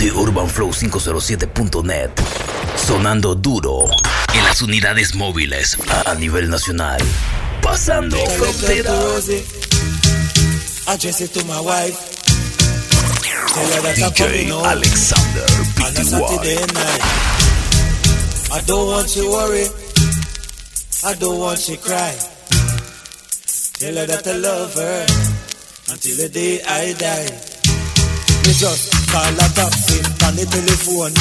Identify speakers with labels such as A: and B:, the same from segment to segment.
A: de UrbanFlow507.net. Sonando duro en las unidades móviles a nivel nacional. Pasando fronteras.
B: Address it to my wife. Tell her that I'm
A: DJ Alexander.
B: I don't want you worry. I don't want you cry. Tell her that I love her until the day I die. Just call a taxi on the telephone.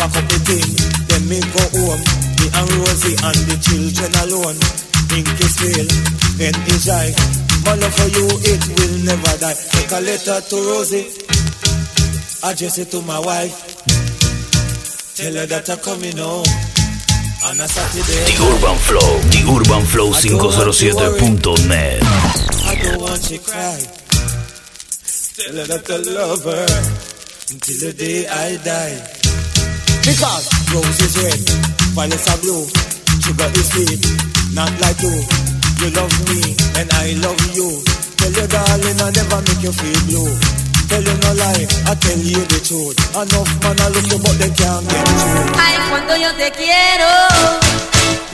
B: Pack up the thing, then me go home. Me and Rosie and the children alone. Ink is real, pen is. My love for you, it will never die. Take a letter to Rosie, address it to my wife. Tell her that I'm coming home on a Saturday.
A: The Urban Flow, The Urban Flow 507.net.
B: I don't want you cry. Tell her that I love her until the day I die. Because rose is red, violets are blue, sugar is sweet, not like you. You love me and I love you. Tell your darling I never make you feel blue. Tell you no lie, I tell you the truth. Enough man I look you but they can't get through.
C: Ay, cuando yo te quiero,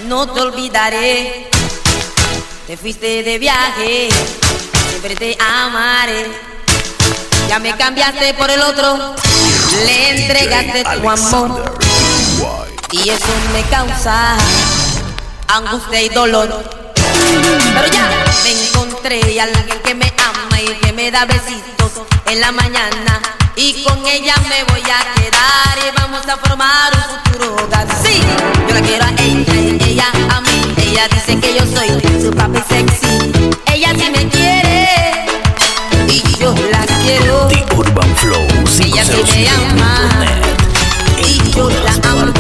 C: no te olvidaré. Te fuiste de viaje, siempre te amaré. Ya me cambiaste por el otro, le entregaste tu amor. Y eso me causa angustia y dolor. Pero ya me encontré alguien que me ama y que me da besitos en la mañana. Y con ella me voy a quedar y vamos a formar un futuro hogar. Sí, yo la quiero a ella ella a mí. Ella dice que yo soy su papi sexy. Ella sí me quiere y yo la quiero.
A: The Urban Flow
C: Ella me ama
A: 507.net.
C: y yo la amo.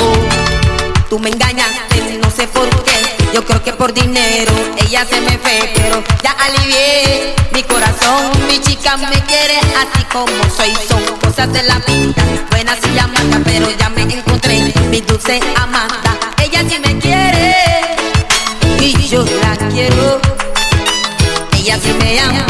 C: Oh, tú me engañaste, no sé por qué. Yo creo que por dinero ella se me fue, pero ya alivié mi corazón. Mi chica me quiere así como soy. Son cosas de la vida, buenas y amargas, pero ya me encontré mi dulce amada. Ella sí me quiere y yo la quiero. Ella sí me ama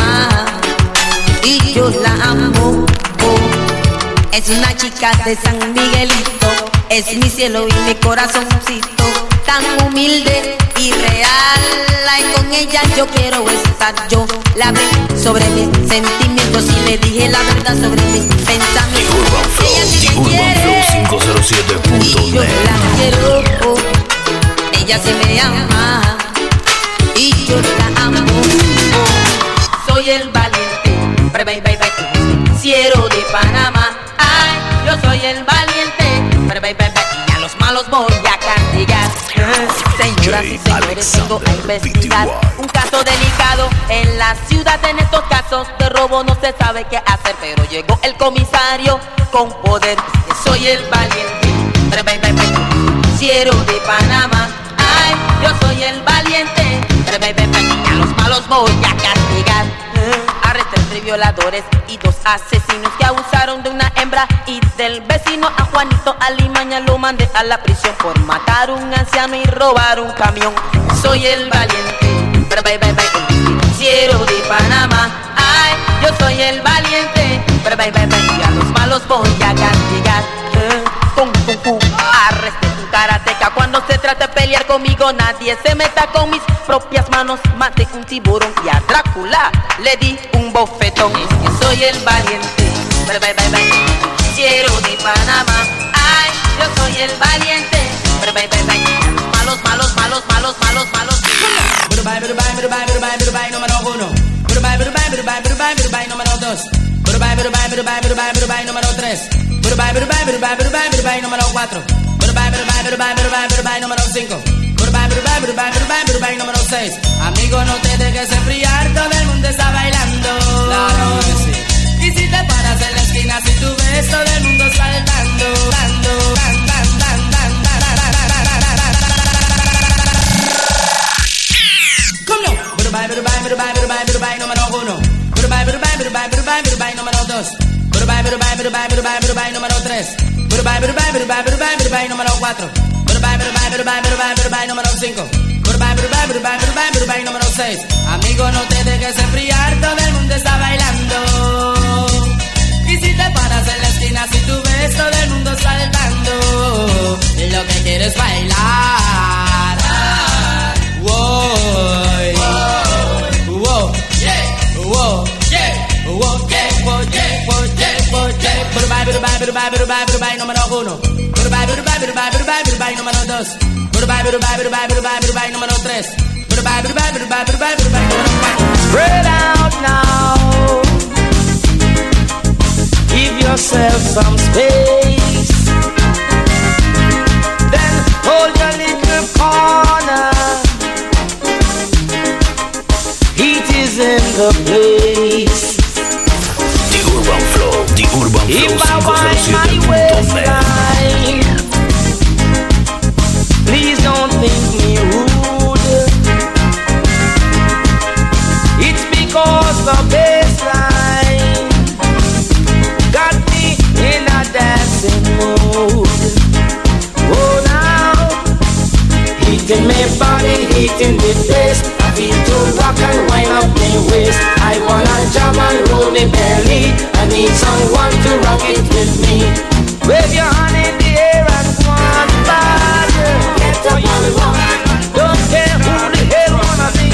C: Es una chica de San Miguelito, es mi cielo y mi corazoncito, tan humilde y real. Ay, con ella yo quiero estar, yo la hablé sobre mis sentimientos y le dije la verdad sobre mis pensamientos. Ella sí
A: The
C: me quiere y yo
A: 507.net.
C: la quiero. Ella sí me ama y yo la amo. Soy el valiente, cielo de Panamá. Soy el valiente, bye, bye, y a los malos voy a castigar. Señoras y señores, vengo a investigar un caso delicado en la ciudad. En estos casos de robo no se sabe qué hacer, pero llegó el comisario con poder. Soy el valiente, bye, bye, cielo de Panamá. Ay, yo soy el valiente, bye, bye, y a los malos voy a castigar. Tres violadores y dos asesinos que abusaron de una hembra y del vecino a Juanito Alimaña lo mandé a la prisión por matar un anciano y robar un camión. Soy el valiente, bye, bye, bye, cielo de Panamá. Ay, yo soy el valiente, bye, bye, bye, bye, a los malos voy a castigar. Eh, fu, arresté un karateca cuando se trata de pelear conmigo nadie se meta con mis propias manos maté un tiburón y a Drácula le di un bofetón es que soy el valiente bye, bye, bye, bye. Quiero de Panamá ay yo soy el valiente bye, bye, bye, bye. Malos malos malos malos malos malos
D: Burubai, burubai, burubai, burubai, burubai, número uno. Burubai, número dos. Burubay, Burubay, Burubay, Burubay número número número número Amigo, no te dejes enfriar, todo el mundo está bailando. Claro que sí. Y si te paras en la esquina, si ves todo el mundo saltando, dando, dando. 2. Burubay, burubay, burubay, burubay, burubay número 3. Burubay, burubay, burubay, burubay, burubay número 4. Burubay, burubay, burubay, burubay, burubay número 5. Burubay, burubay, burubay, burubay, burubay número 6. Amigo, no te dejes enfriar, todo el mundo está bailando. Y si te paras en la esquina, si tú ves todo el mundo saltando, lo que quieres bailar.
E: Spread out now. Give yourself some space. Then hold your little corner. Heat is in the place. If I wind my
A: 507.net.
E: waistline, please don't think me rude. It's because the bassline got me in a dancing mood. Heating my body, heating the place. I feel to rock and wind up my waist. I wanna jump and roll my belly. I need someone to rock it with me. Wave your hand in the air and one bad. Get up and walk. Don't care who the hell wanna me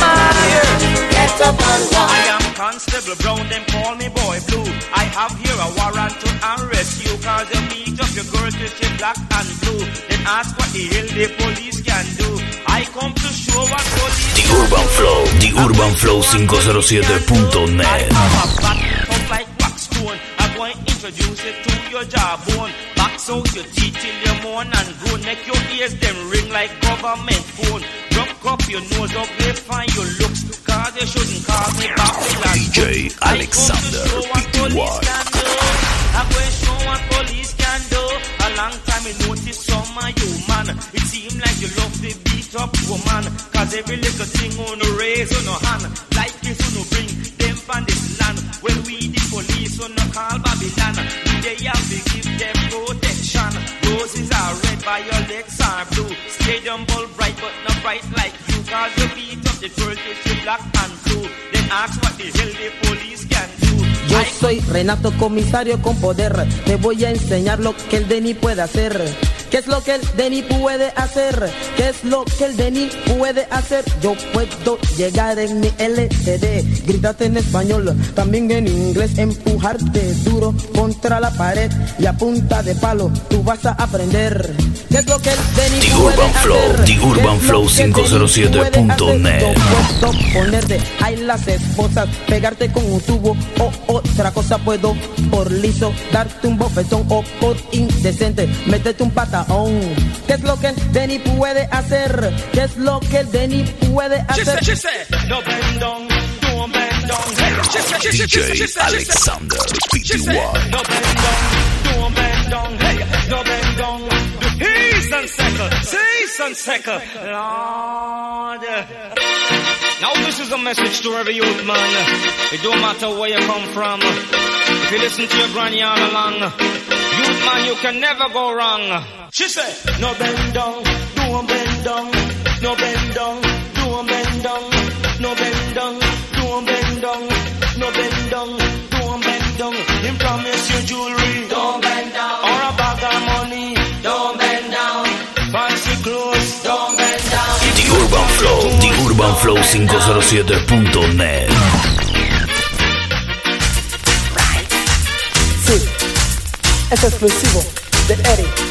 E: fire. Get up and walk.
F: Constable Brown, them call me Boy Blue. I have here a warrant to arrest you cause you meet up your girls with your black and blue. Then ask what the hell the police can do. I come to show what police
A: The Urban Flow, The Urban Flow 507.net.
F: I have a back tough like. I'm going to introduce it to your jawbone. Box out your teeth till you moan and groan. Make your ears them ring like government phone. Up your nose, uplify your looks. Cause you shouldn't call me Babylon.
A: DJ Alexander
F: I show what police can do. A long time some of you man. It seem like you love beat up woman. Cause every little thing on the raise on no hand. Like this on bring them from this land. When we the police on no call Babylon. They have to give them protection. Roses are red, violets are blue. Stadium ball bright but not bright like you. Cause you beat up the black
G: Yo soy Renato Comisario con poder. Te voy a enseñar lo que el Denny puede hacer. ¿Qué es lo que el Denny puede hacer? ¿Qué es lo que el Denny puede hacer? Yo puedo llegar en mi LTD, gritarte en español, también en inglés, empujarte duro contra la pared y a punta de palo tú vas a aprender. ¿Qué es lo que el Denny
A: The
G: puede
A: Urban Flow,
G: hacer?
A: The
G: ¿Qué es
A: Urban
G: lo
A: Flow
G: que el Denny
A: 507.net.
G: puede hacer? Yo puedo ponerte ahí las esposas, pegarte con un tubo o otra cosa puedo por liso, darte un bofetón o por indecente, meterte un pataón. ¿Qué es lo que el Denny puede hacer? ¿Qué es lo que el Denny puede
F: She said,
G: hacer?
F: she said, no bend down, don't bend down. Hey, she said, she said, she said, she
A: DJ
F: said, she said,
A: Alexander
F: she said,
A: PTY.
F: no bend down, don't bend down. Hey, no bend down. He's and second, cease and second. Lord. Now this is a message to every youth man. It don't matter where you come from. If you listen to your granny all along, youth man, you can never go wrong. She said, no bend down, don't bend down, no bend down, don't bend down, no bend down, don't bend down, no bend down, don't bend down. Him promise you jewelry, don't bend down, or a bag of money, don't bend down, fancy clothes, don't bend down.
A: The Urban Flow, The Urban Flow 507.net.
G: Sí, es exclusivo de Eric.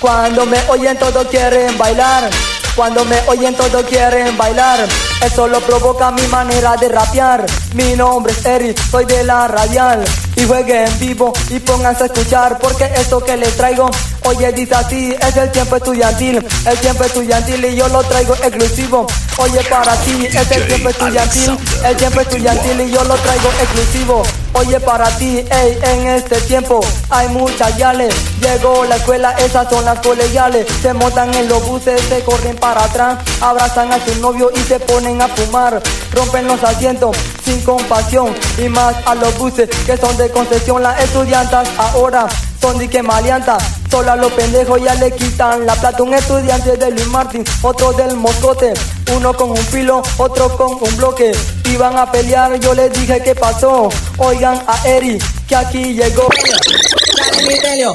H: Cuando me oyen todos quieren bailar. Cuando me oyen todos quieren bailar. Eso lo provoca mi manera de rapear. Mi nombre es Eric, soy de la radial. Y juegue en vivo y pónganse a escuchar. Porque esto que les traigo, oye, dice así: es el tiempo estudiantil. El tiempo estudiantil y yo lo traigo exclusivo. Oye, para ti, es el tiempo estudiantil. El tiempo estudiantil y yo lo traigo exclusivo. Oye, para ti, ey, en este tiempo hay muchas yales. Llegó la escuela, esas son las colegiales. Se montan en los buses, se corren para atrás, abrazan a su novio y se ponen a fumar. Rompen los asientos sin compasión y más a los buses que son de concesión. Las estudiantas ahora son de que maleantas. Solo a los pendejos ya le quitan la plata. Un estudiante de Luis Martín, otro del Moscote. Uno con un filo, otro con un bloque. Iban a pelear, yo les dije qué pasó. Oigan a Eri, que aquí llegó.
D: Dale, Mitelio.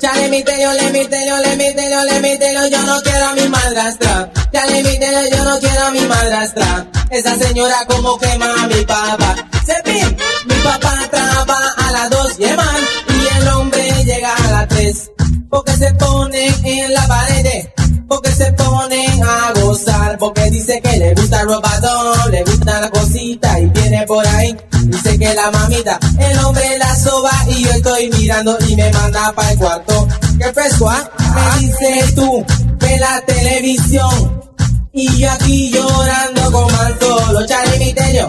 I: Ya le mitelo, le mitelo, le mitelo, le mitelo, yo no quiero a mi madrastra. Ya le mitelo, yo no quiero a mi madrastra. Esa señora como quema a mi papá. Cepín, mi papá trabaja a las dos y Porque se pone en la pared, porque se ponen a gozar, porque dice que le gusta el robadón, le gusta la cosita y viene por ahí. Dice que la mamita, el hombre la soba y yo estoy mirando y me manda para el cuarto. ¿Qué fresco, ah? Me dices tú, ve la televisión. Y yo aquí llorando con mal solo, Charlie Mitelio,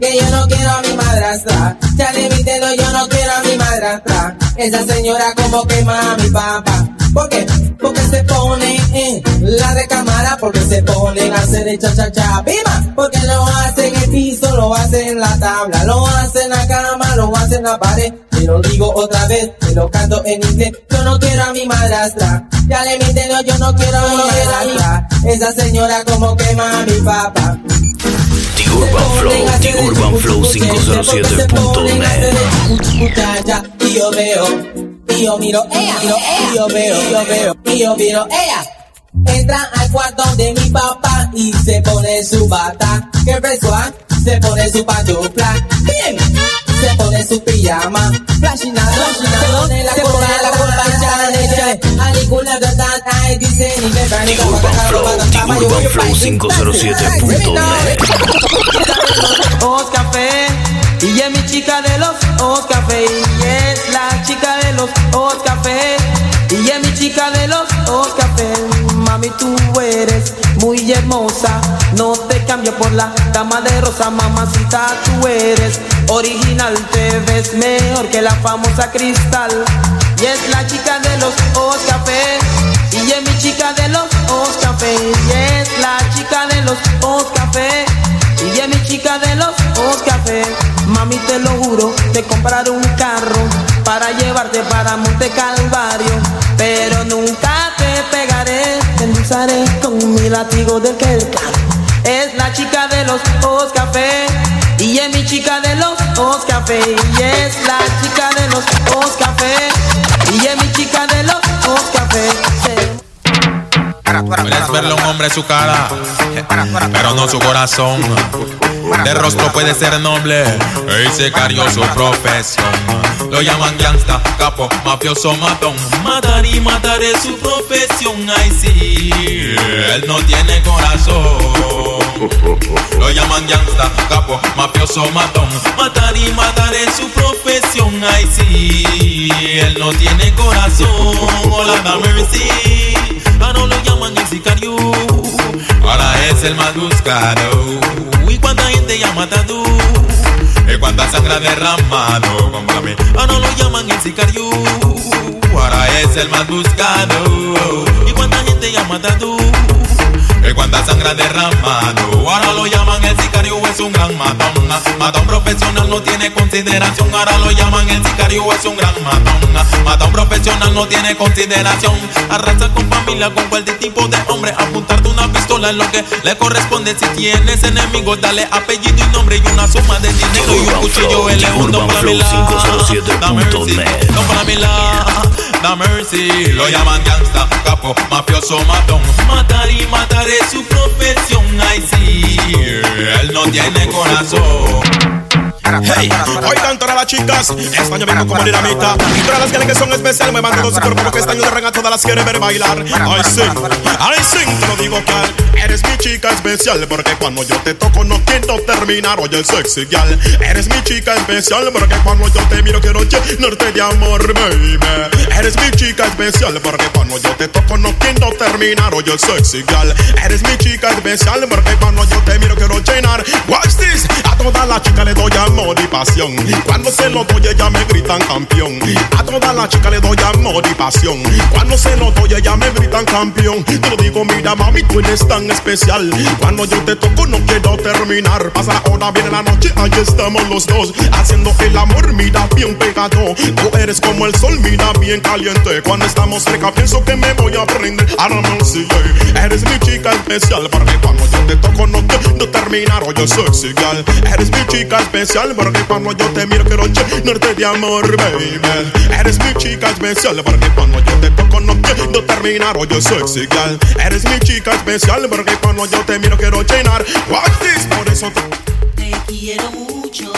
I: que yo no quiero a mi madrastra. Charlie Mitelio, yo no quiero a mi madrastra. Esa señora como quema a mi papá. ¿Por qué? Porque se pone en la recámara, porque se ponen a hacer el cha cha cha ¡Viva! Porque lo hacen en el piso, lo hacen en la tabla, lo hacen en la cama, lo hacen en la pared. Y lo digo otra vez, te lo canto en inglés. Yo no quiero a mi madrastra. Ya le meten, yo no quiero a mi madrastra. Esa señora como quema a mi papá.
A: Urban Flow, Urban Flow 507.net.
I: Muchacha, y yo veo, y yo miro, ella, y yo veo, y yo veo, y yo miro, ella. Entra al cuarto de mi papá y se pone su bata. Que fresco? Se pone su pantufla. Bien. Se pone su pijama. Flashina, flashina. Se pone la cola, la cola, ya le eché. Alicula, verdad, ay, dice ni me
A: The Urban Flow, Urban Flow 507.net.
G: Os café y es mi chica de los Os café y es la chica de los Os café y es mi chica de los Os café mami tú eres muy hermosa no te cambio por la dama de rosa mamacita tú eres original te ves mejor que la famosa cristal y es la chica de los Os café y es mi chica de los Os café y es la chica de los Os café y es mi chica de los Os Café. Mami, te lo juro, te compraré un carro para llevarte para Monte Calvario. Pero nunca te pegaré, te endulzaré con mi látigo el carro. Es la chica de los Os Café. Y es mi chica de los Os Café. Y es la chica de los Os Café. Y es mi chica de los Os Café. Se-
J: Puedes verle a un hombre su cara, pero no su corazón. De rostro puede ser noble, y sicario su profesión. Lo llaman gangsta, capo, mafioso, matón. Matar y matar es su profesión, ay sí. Él no tiene corazón. Lo llaman gangsta, capo, mafioso, matón. Matar y matar es su profesión, ay sí. Él no tiene corazón. Hola, dame mercy. Ahora lo llaman el sicario. Ahora es el más buscado. Y cuánta gente ya matado. Y cuánta sangre ha derramado. Cómprame. Ahora lo llaman el sicario. Ahora es el más buscado. Y cuánta gente ya matado. Y cuánta sangre ha derramado. Ahora lo llaman el sicario, es un gran matón. Matón profesional no tiene consideración. Ahora lo llaman el sicario, es un gran matón. Matón profesional no tiene consideración. Arrasa con familia, con cualquier tipo de hombre. Apuntarte una pistola es lo que le corresponde. Si tienes enemigos, dale apellido y nombre y una suma de dinero y un cuchillo.
A: Flow,
J: Él es un don
A: Urban
J: para
A: Flow
J: mi la.
A: 507.net.
J: Da mercy, don para mi la. Da mercy, lo llaman gangsta, capo, mafioso, matón. Matar y matar es su profesión, ay sí. Él no tiene corazón.
K: Hey, oigan todas las chicas, este vengo como dinamita. Y todas las que son especiales me mandan todo su cuerpo Porque este año de todas las quiere ver bailar. I sing, I sing, te lo digo que Eres mi chica especial porque cuando yo te toco no quiero terminar Oye sexy gal, eres mi chica especial porque cuando yo te miro quiero llenarte de amor baby. Eres mi chica especial porque cuando yo te toco no quiero terminar Oye sexy gal, eres mi chica especial porque cuando yo te miro quiero llenar cuando se lo doy, ella me gritan campeón. A toda la chica le doy amor y pasión. Cuando se lo doy, ella me gritan campeón. Te digo, mira, mami, tú eres tan especial. Cuando yo te toco, no quiero terminar. Pasa la hora, viene la noche, ahí estamos los dos. Haciendo el amor, mira, bien pegado. Tú eres como el sol, mira, bien caliente. Cuando estamos cerca, pienso que me voy a prender. Ahora me Eres mi chica especial, porque cuando yo te toco, no quiero terminar. Yo soy igual. Eres mi chica especial, porque cuando yo te miro quiero llenarte de amor, baby. Eres mi chica especial porque cuando yo te toco no quiero terminar, o yo soy sigal. Eres mi chica especial porque cuando yo te miro quiero llenar. Watch this, por eso te,
L: te quiero mucho.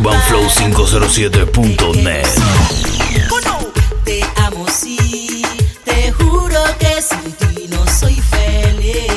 L: UrbanFlow507.net. Te amo, sí, te juro que sin ti no soy feliz.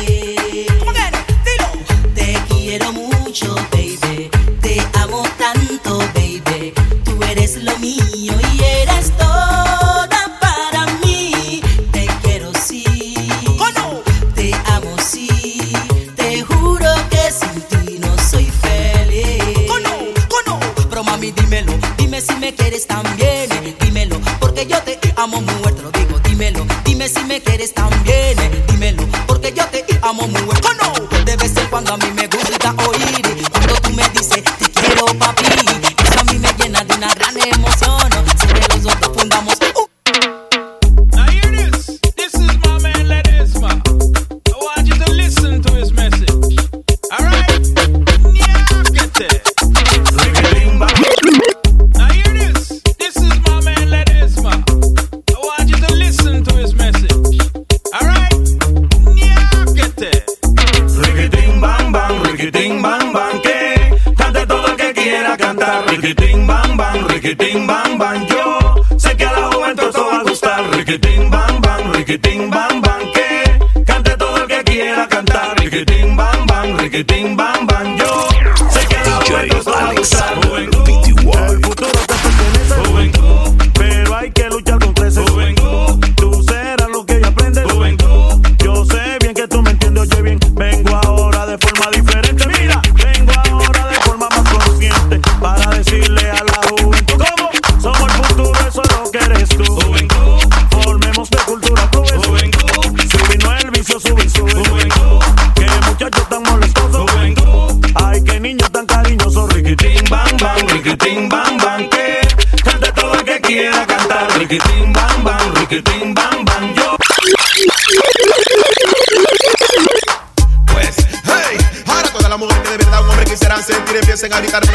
M: Maricar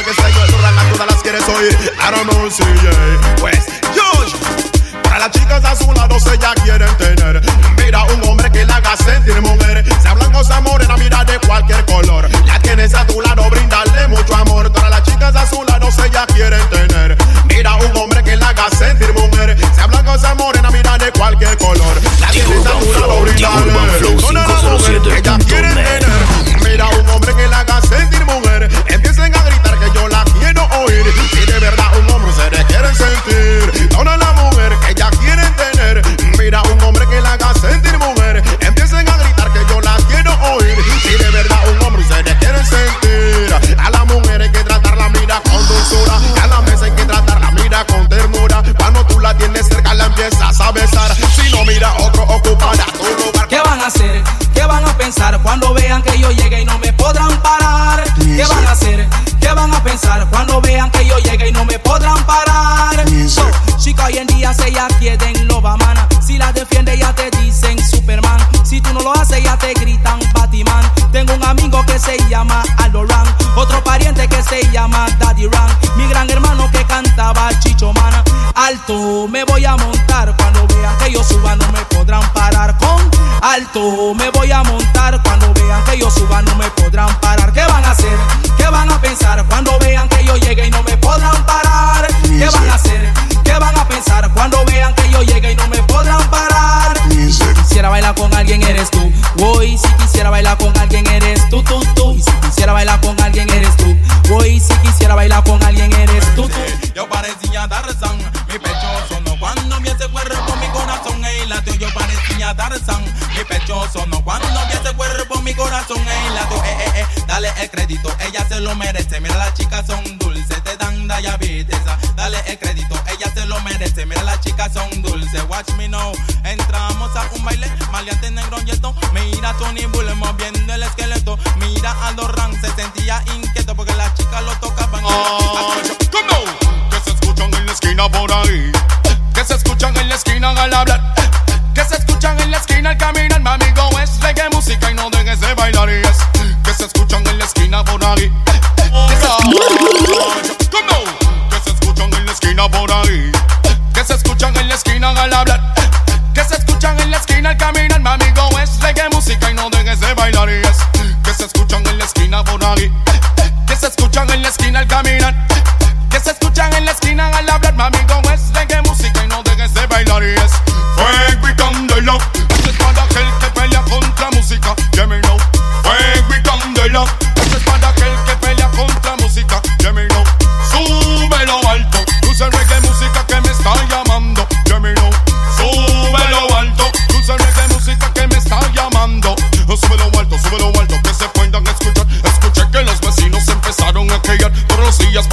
M: Hannibal moviendo el esqueleto. Mira a Doran, se sentía inquieto porque las chicas lo tocaban.
N: Ah, que se escuchan en la esquina por ahí. Que se escuchan en la esquina al hablar.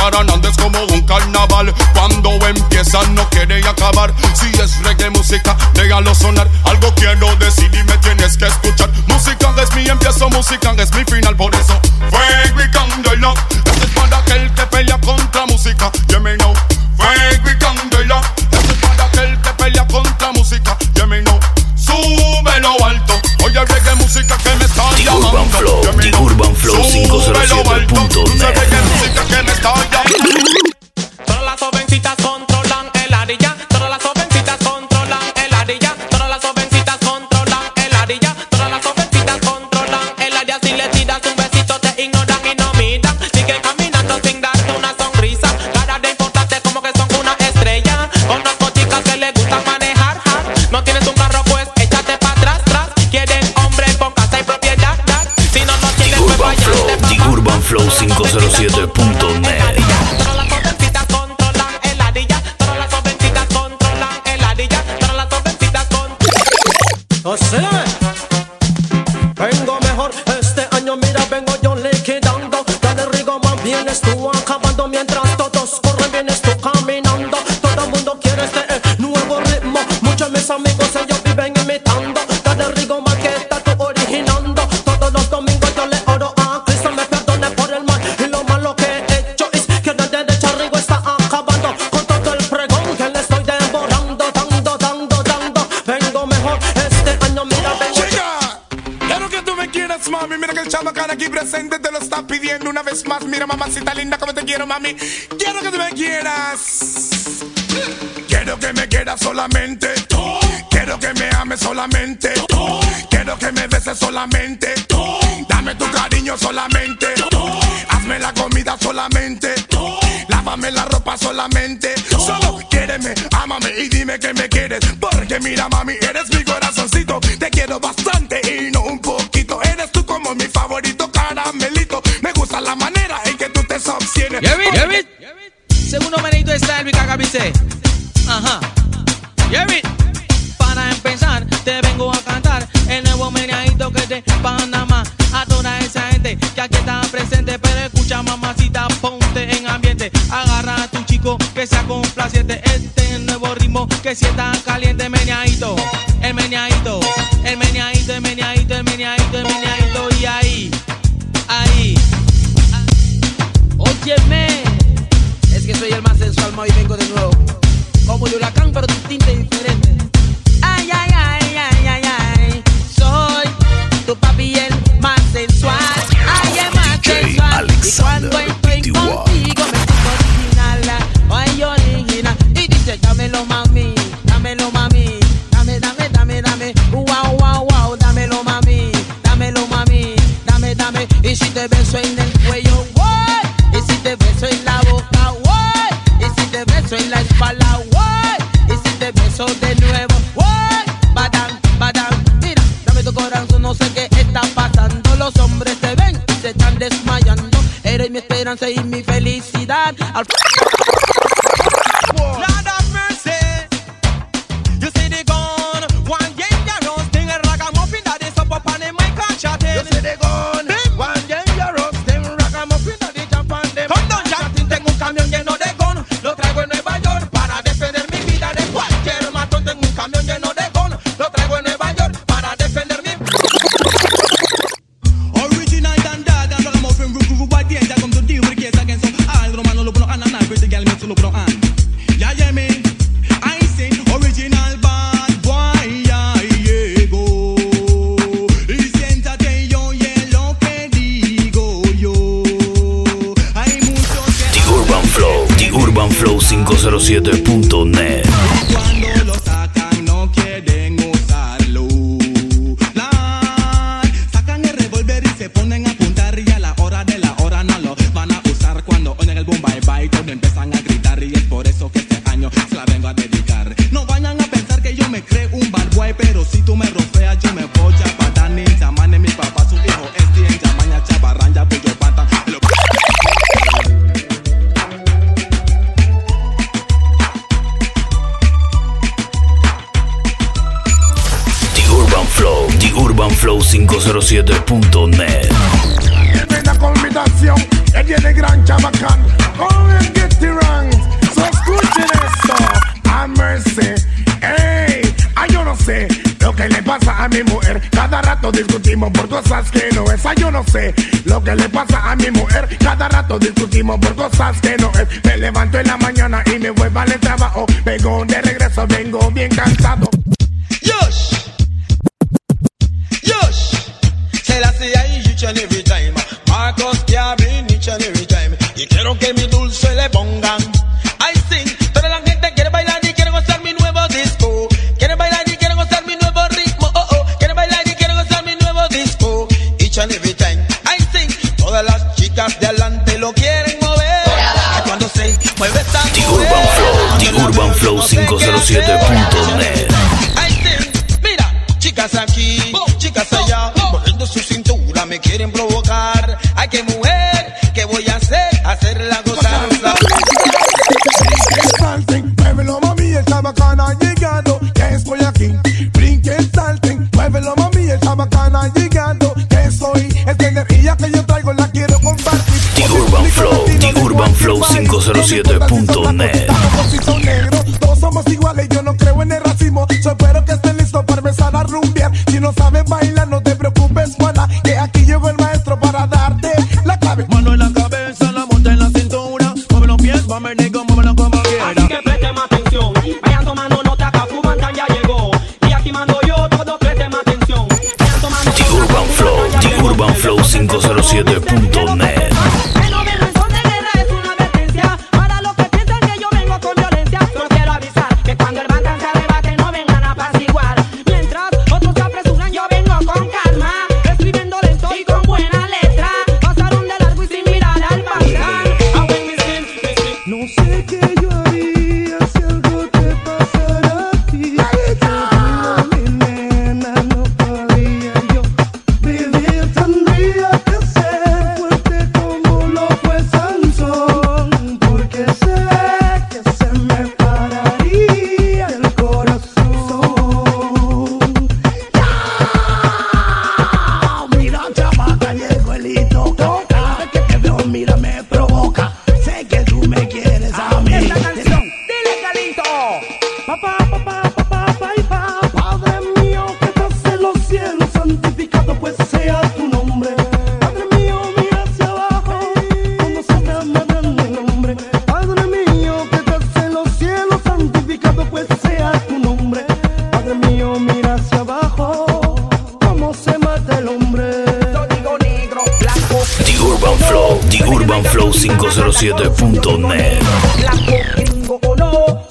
N: Arananda es como un carnaval. Cuando empieza no quiere acabar. Si es reggae música, déjalo sonar. Algo quiero decir y me tienes que escuchar. Música es mi empiezo, música es mi final. Por eso, fuego y candela. Esto es para aquel que pelea contra música. Yeah, me know. Fuego y candela. Esto es para aquel que pelea contra música. Yeah, me know. Súbelo alto. Oye, reggae música que me está llamando.
A: Urban Flow,
N: yeah,
A: Urban Flow
O: 507. quiero, mami. Quiero que tú me quieras. Quiero que me quieras solamente. Quiero que me ames solamente. Quiero que me beses solamente. Dame tu cariño solamente. Hazme la comida solamente. Lávame la ropa solamente. Solo quiéreme, ámame y dime que me quieres. Porque mira, mami, eres mi corazoncito. Te quiero bastante
G: Segundo manito de style, Vicagabice. Ajá. Para empezar, te vengo a cantar el nuevo meneadito que de Panamá. A toda esa gente que aquí está presente, pero escucha mamacita, ponte en ambiente. Agarra a tu chico que sea complaciente. Este nuevo ritmo que si está caliente, meneadito. vengo
P: bien
Q: cansado.
O: Yosh, Yosh, tell us the each and every
R: 507.net. urbanflow507.net.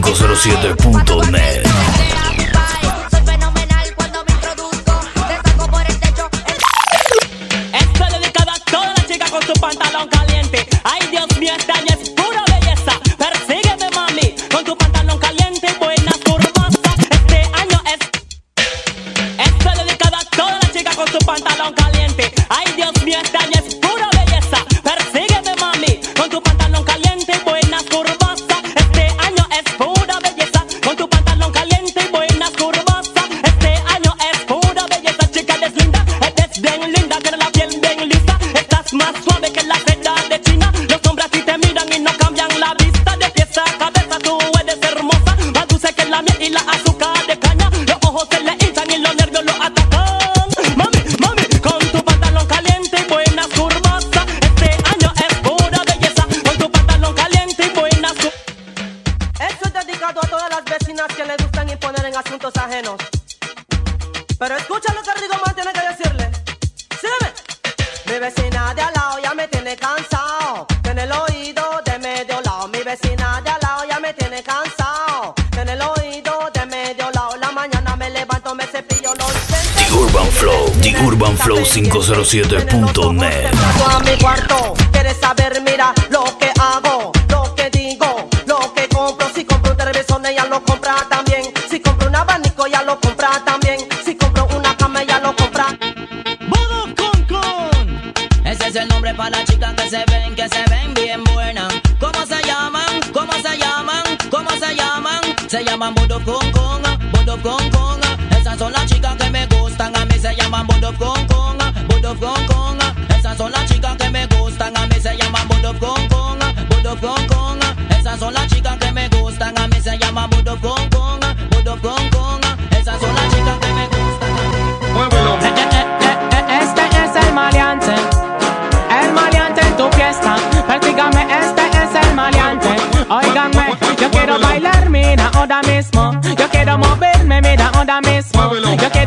R: 507. 507.net.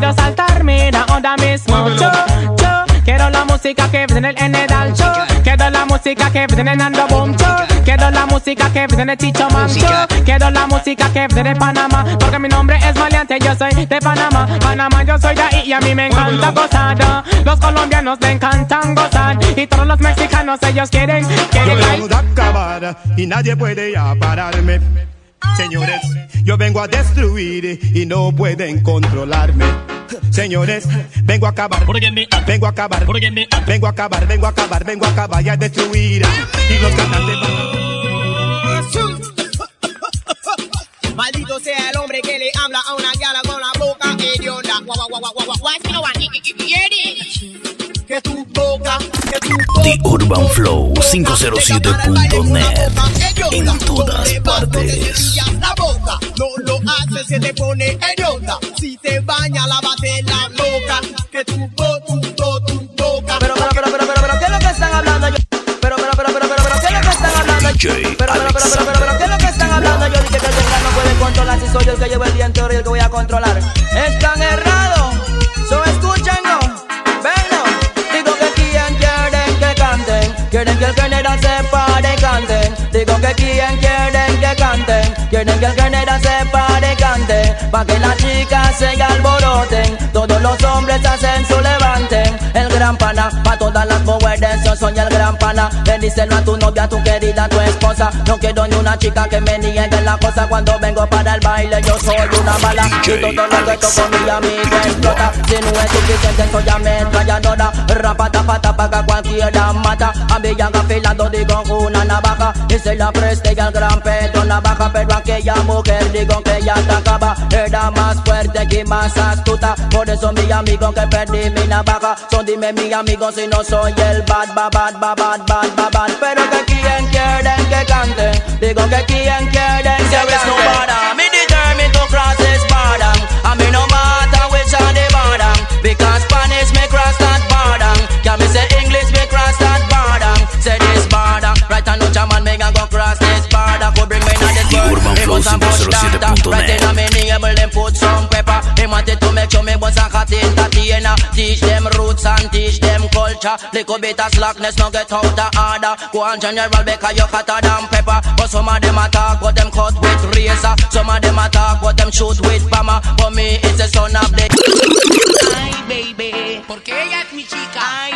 S: quiero
T: saltar, mira, ahora mismo. Yo, yo quiero la música que viene en el Edal. Yo quiero la música que viene en Ando Boom. Yo quiero la música que viene en Chicho Man. Yo quiero la música que viene de Panamá. Porque mi nombre es maleante, yo soy de Panamá. Panamá, yo soy de ahí y a mí me encanta gozar. Los colombianos me encantan gozar. Y todos los mexicanos, ellos quieren,
O: Yo
T: quieren
O: acabar y nadie puede ya pararme. Señores, yo vengo a destruir y no pueden controlarme. Señores, vengo a acabar, vengo a acabar, vengo a acabar, vengo a acabar, vengo a acabar y a destruir. Y los cantantes
U: Maldito sea el hombre que le habla a una gala con la boca hedionda. Guau, guau, guau, guau, guau, guau, guau, guau, Que tu boca,
A: The Urban Flow 507.net. En todas partes.
U: la boca. No lo haces, se te pone hedionda. Si te baña, lávate la boca. Que tu bo, tu bo, tu boca.
D: Pero, pero, pero, pero, pero, pero, ¿qué es lo que están hablando? Yo- Pero, pero, pero, pero, pero, pero, ¿qué es lo que están hablando?
A: DJ
D: Pero, pero, pero, pero, pero, pero, ¿qué es lo que están hablando? Yo dije que el no puede controlar si soy yo el que llevo el día entero y el que voy a controlar. Están errados. Que quien quieren que canten. Quieren que el general se pare y cante. Pa' que las chicas se alboroten. Todos los hombres hacen su gran pana, pa' todas las mujeres, yo soy el gran pana. Bendícelo a tu novia, a tu querida, a tu esposa. No quiero ni una chica que me niegue la cosa. Cuando vengo para el baile, yo soy una bala. Y todo lo que toco mi amiga explota. Si no es suficiente, soy ametralladora. Rapata, pata, paga cualquiera mata. A mí ya afilado, digo una navaja. Y se la preste y al gran Pedro navaja. Pero aquella mujer, digo que ya atacaba. Era más fuerte y más astuta. Por eso mi amigo que perdí mi navaja. So dime mi amigo si no soy el bad, bad, bad, bad, bad, bad, bad, bad. The
U: world.
A: Urban
U: Me
A: Flow
U: was a bush doctor.
A: 507.net.
U: Right in a me navel them put some pepper. He wanted to make sure me was a hot entertainer. Teach them roots and teach them culture. Little bit of slackness no get out of order. Go on general because you hotter than pepper. But some of them attack what them cut with razor. Some of them attack what them shoot with hammer. For me it's the son of the.
G: Ay, baby, porque ella es mi chica. Ay,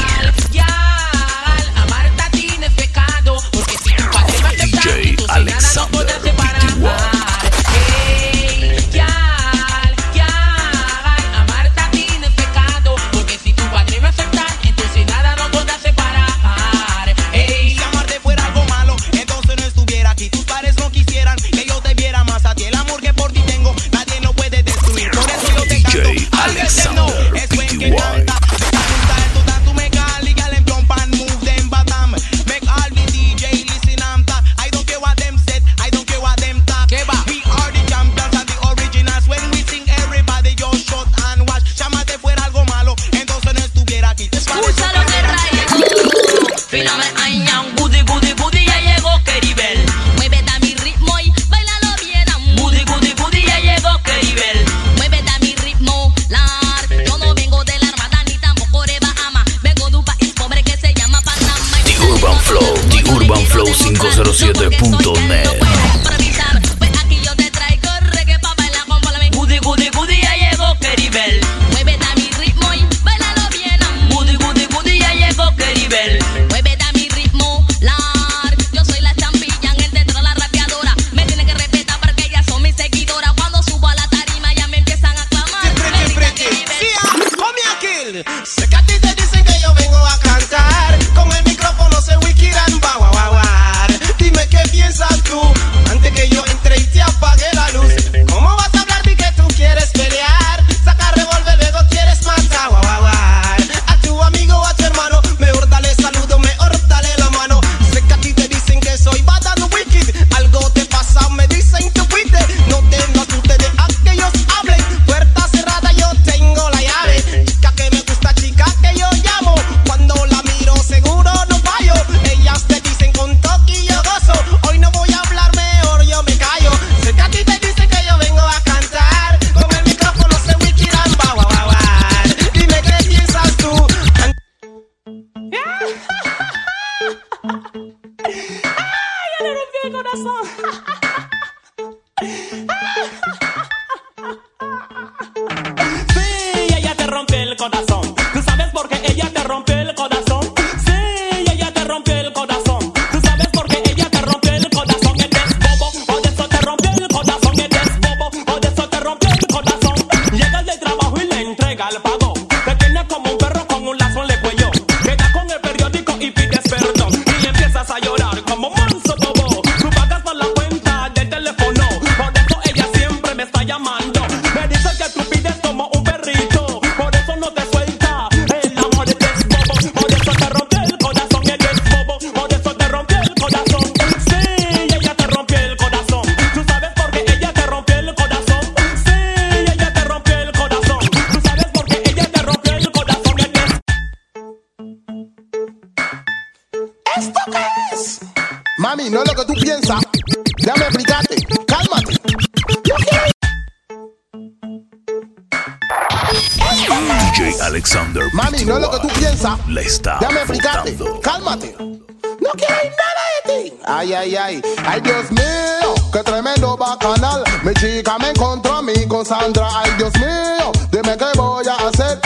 A: Alexander
V: Mami, no es lo que tú piensas.
A: La está
V: Déjame explicarte. Cálmate. No quiero nada de ti. Ay, ay, ay. Ay, Dios mío, qué tremendo bacanal. Mi chica me encontró a mí con Sandra. Ay, Dios mío, dime qué voy a hacer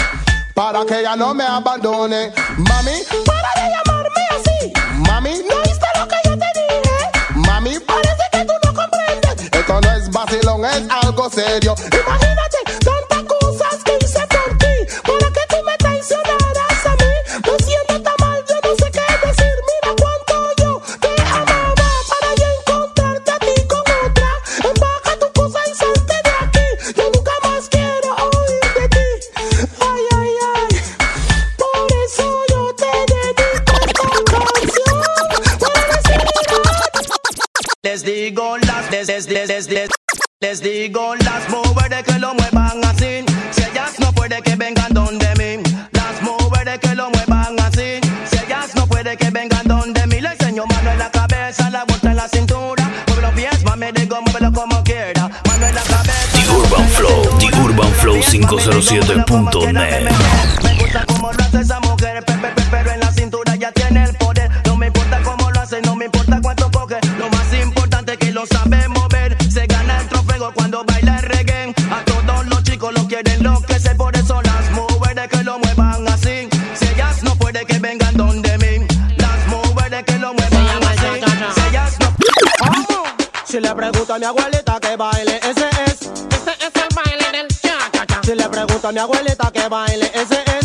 V: para que ella no me abandone. Mami, para de llamarme así. Mami, no viste lo que yo te dije. Mami, parece que tú no comprendes. Esto no es vacilón, es algo serio. Imagínate
D: digo las, les, les, les, les, les digo las mujeres que lo muevan así. Si ellas no puede que vengan donde mí. Las mujeres que lo muevan así. Si ellas no puede que vengan donde mí. Le enseño mano en la cabeza, la vuelta en la cintura. Mueve los pies, mami, digo, muévelo como quiera. Mano en la cabeza.
A: The Urban Flow, The Urban Flow 507.net.
D: Me gusta cómo lo hace esa mujer,
U: pepe, mi abuelita que baile. Ese es